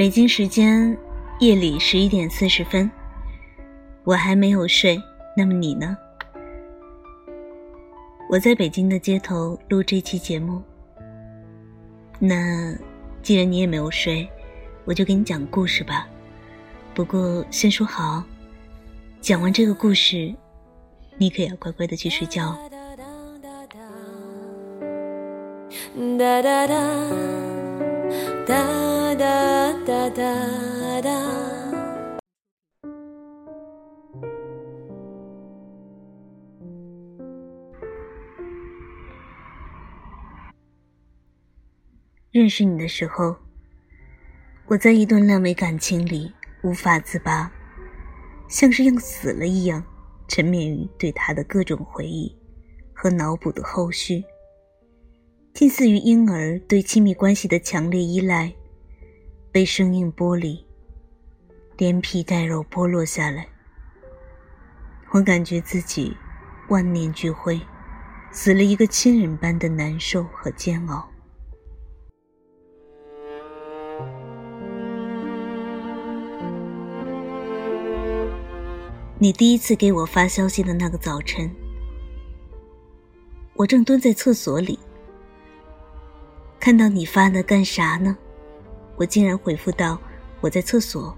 北京时间夜里十一点四十分，我还没有睡。那么你呢？我在北京的街头录这期节目。那既然你也没有睡，我就给你讲故事吧。不过先说好，讲完这个故事，你可要乖乖的去睡觉。哒哒哒，哒哒哒哒哒。认识你的时候，我在一段烂尾感情里无法自拔，像是要死了一样，沉湎于对他的各种回忆和脑补的后续。近似于婴儿对亲密关系的强烈依赖，被生硬剥离，连皮带肉剥落下来。我感觉自己万念俱灰，死了一个亲人般的难受和煎熬。你第一次给我发消息的那个早晨，我正蹲在厕所里。看到你发的干啥呢？我竟然回复道：“我在厕所。”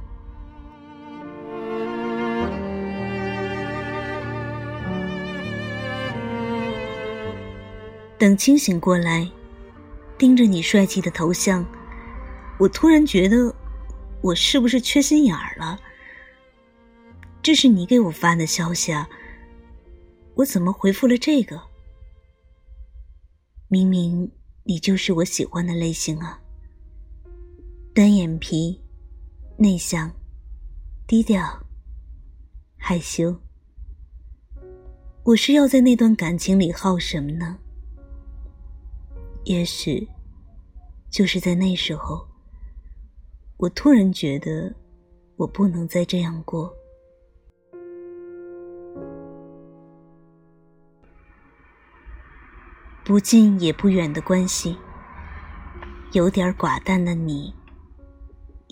等清醒过来，盯着你帅气的头像，我突然觉得，我是不是缺心眼儿了？这是你给我发的消息啊，我怎么回复了这个？明明。你就是我喜欢的类型啊，单眼皮，内向，低调，害羞。我是要在那段感情里耗什么呢？也许，就是在那时候，我突然觉得，我不能再这样过。不近也不远的关系，有点寡淡的你，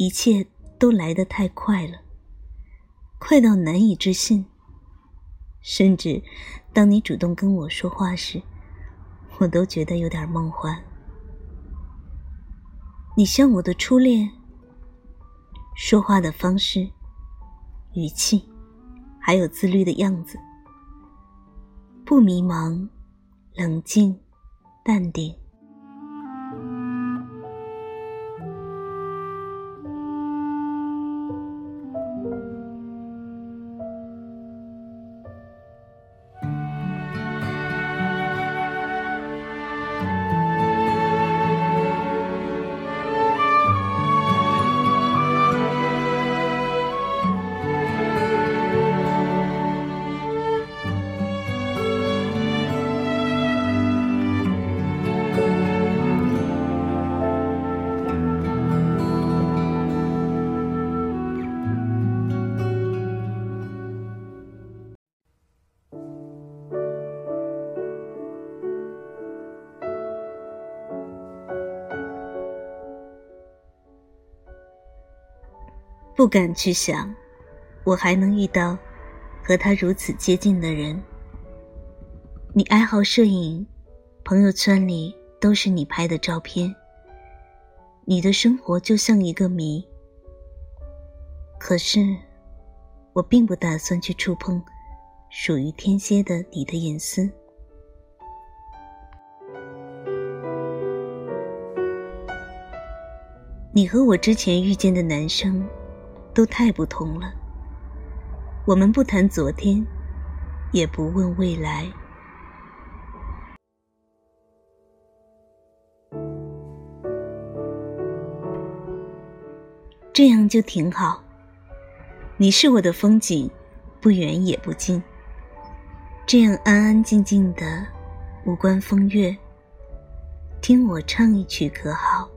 一切都来得太快了，快到难以置信。甚至当你主动跟我说话时，我都觉得有点梦幻。你像我的初恋，说话的方式、语气，还有自律的样子，不迷茫。冷静，淡定。不敢去想，我还能遇到和他如此接近的人。你爱好摄影，朋友圈里都是你拍的照片。你的生活就像一个谜。可是，我并不打算去触碰属于天蝎的你的隐私。你和我之前遇见的男生。都太不同了。我们不谈昨天，也不问未来，这样就挺好。你是我的风景，不远也不近。这样安安静静的，无关风月，听我唱一曲可好？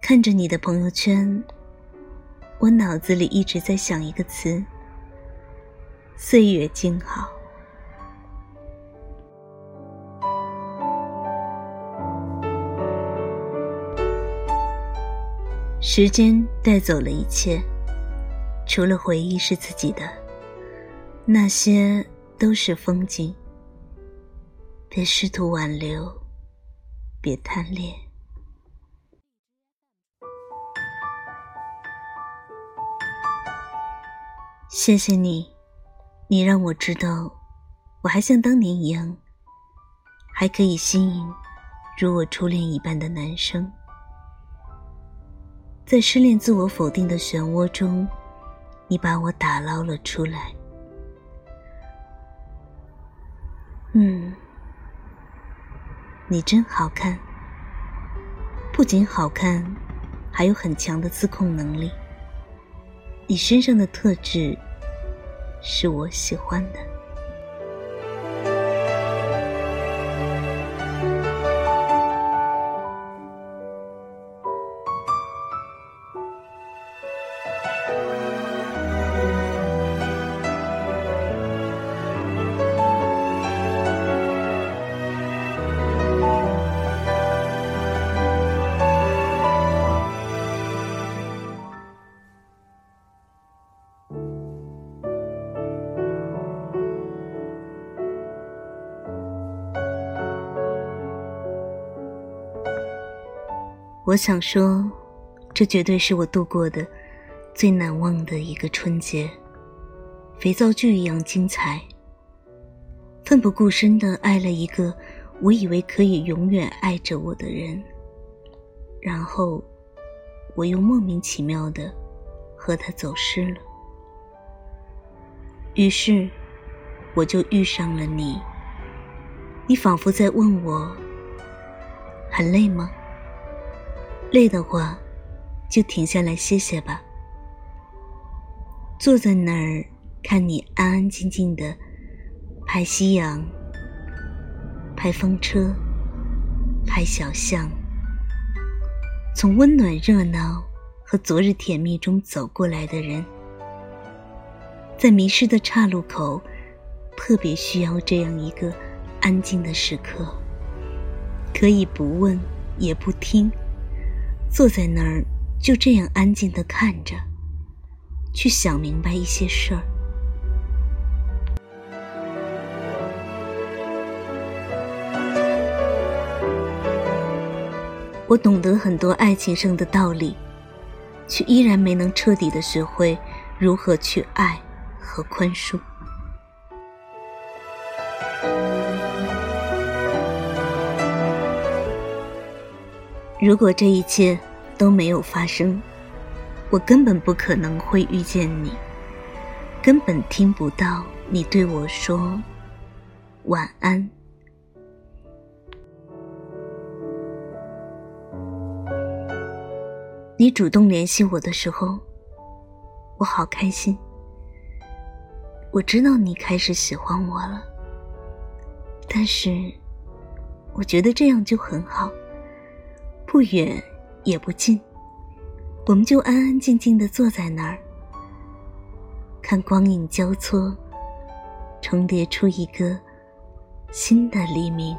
看着你的朋友圈。我脑子里一直在想一个词：岁月静好。时间带走了一切，除了回忆是自己的，那些都是风景。别试图挽留，别贪恋。谢谢你，你让我知道，我还像当年一样，还可以吸引如我初恋一般的男生。在失恋、自我否定的漩涡中，你把我打捞了出来。嗯，你真好看，不仅好看，还有很强的自控能力。你身上的特质，是我喜欢的。我想说，这绝对是我度过的最难忘的一个春节，肥皂剧一样精彩。奋不顾身的爱了一个我以为可以永远爱着我的人，然后我又莫名其妙的和他走失了。于是，我就遇上了你。你仿佛在问我：很累吗？累的话，就停下来歇歇吧。坐在那儿看你安安静静的拍夕阳、拍风车、拍小巷，从温暖热闹和昨日甜蜜中走过来的人，在迷失的岔路口，特别需要这样一个安静的时刻，可以不问也不听。坐在那儿，就这样安静的看着，去想明白一些事儿。我懂得很多爱情上的道理，却依然没能彻底的学会如何去爱和宽恕。如果这一切都没有发生，我根本不可能会遇见你，根本听不到你对我说晚安。你主动联系我的时候，我好开心。我知道你开始喜欢我了，但是我觉得这样就很好。不远也不近，我们就安安静静的坐在那儿，看光影交错，重叠出一个新的黎明。